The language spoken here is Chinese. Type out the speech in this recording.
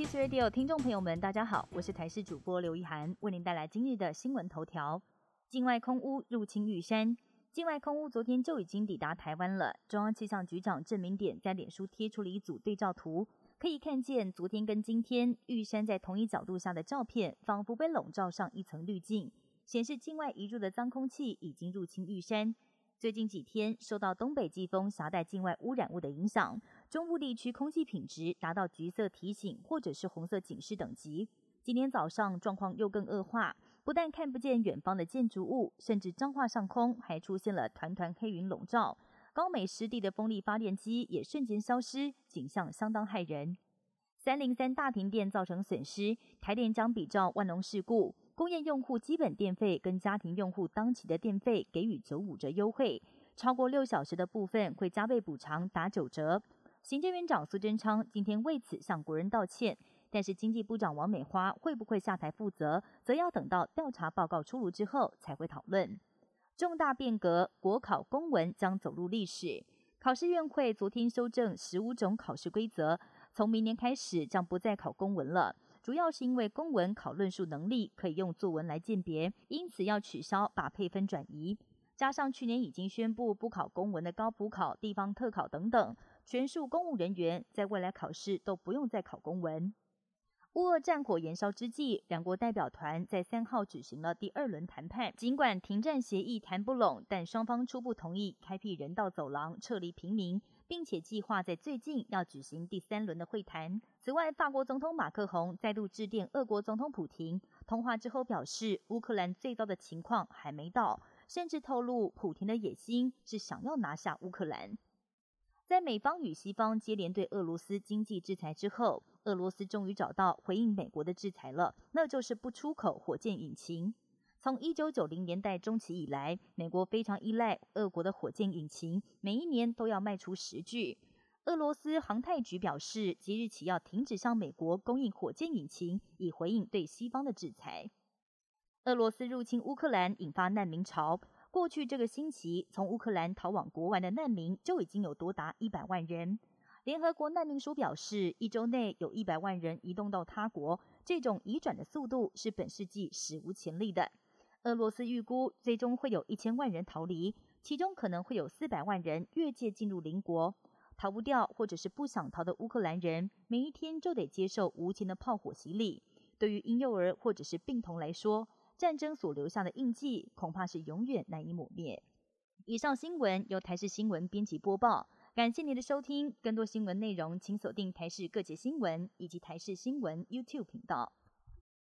Kiss Radio 听众朋友们，大家好，我是台视主播刘一涵，为您带来今日的新闻头条。境外空污入侵玉山，境外空污昨天就已经抵达台湾了。中央气象局长郑明典在脸书贴出了一组对照图，可以看见昨天跟今天玉山在同一角度下的照片，仿佛被笼罩上一层滤镜，显示境外移入的脏空气已经入侵玉山。最近几天，受到东北季风携带境外污染物的影响，中部地区空气品质达到橘色提醒或者是红色警示等级。今天早上状况又更恶化，不但看不见远方的建筑物，甚至彰化上空还出现了团团黑云笼罩。高美湿地的风力发电机也瞬间消失，景象相当骇人。三零三大停电造成损失，台电将比照万隆事故。工业用户基本电费跟家庭用户当期的电费给予九五折优惠，超过六小时的部分会加倍补偿打九折。行政院长苏贞昌今天为此向国人道歉，但是经济部长王美花会不会下台负责，则要等到调查报告出炉之后才会讨论。重大变革，国考公文将走入历史。考试院会昨天修正十五种考试规则，从明年开始将不再考公文了。主要是因为公文考论述能力可以用作文来鉴别，因此要取消把配分转移。加上去年已经宣布不考公文的高普考、地方特考等等，全数公务人员在未来考试都不用再考公文。乌俄战火延烧之际，两国代表团在三号举行了第二轮谈判。尽管停战协议谈不拢，但双方初步同意开辟人道走廊撤离平民，并且计划在最近要举行第三轮的会谈。此外，法国总统马克宏再度致电俄国总统普廷，通话之后表示，乌克兰最糟的情况还没到，甚至透露普廷的野心是想要拿下乌克兰。在美方与西方接连对俄罗斯经济制裁之后，俄罗斯终于找到回应美国的制裁了，那就是不出口火箭引擎。从一九九零年代中期以来，美国非常依赖俄国的火箭引擎，每一年都要卖出十具。俄罗斯航太局表示，即日起要停止向美国供应火箭引擎，以回应对西方的制裁。俄罗斯入侵乌克兰，引发难民潮。过去这个星期，从乌克兰逃往国外的难民就已经有多达一百万人。联合国难民署表示，一周内有一百万人移动到他国，这种移转的速度是本世纪史无前例的。俄罗斯预估，最终会有一千万人逃离，其中可能会有四百万人越界进入邻国。逃不掉或者是不想逃的乌克兰人，每一天就得接受无情的炮火洗礼。对于婴幼儿或者是病童来说，战争所留下的印记，恐怕是永远难以抹灭。以上新闻由台视新闻编辑播报，感谢您的收听。更多新闻内容，请锁定台视各界新闻以及台视新闻 YouTube 频道。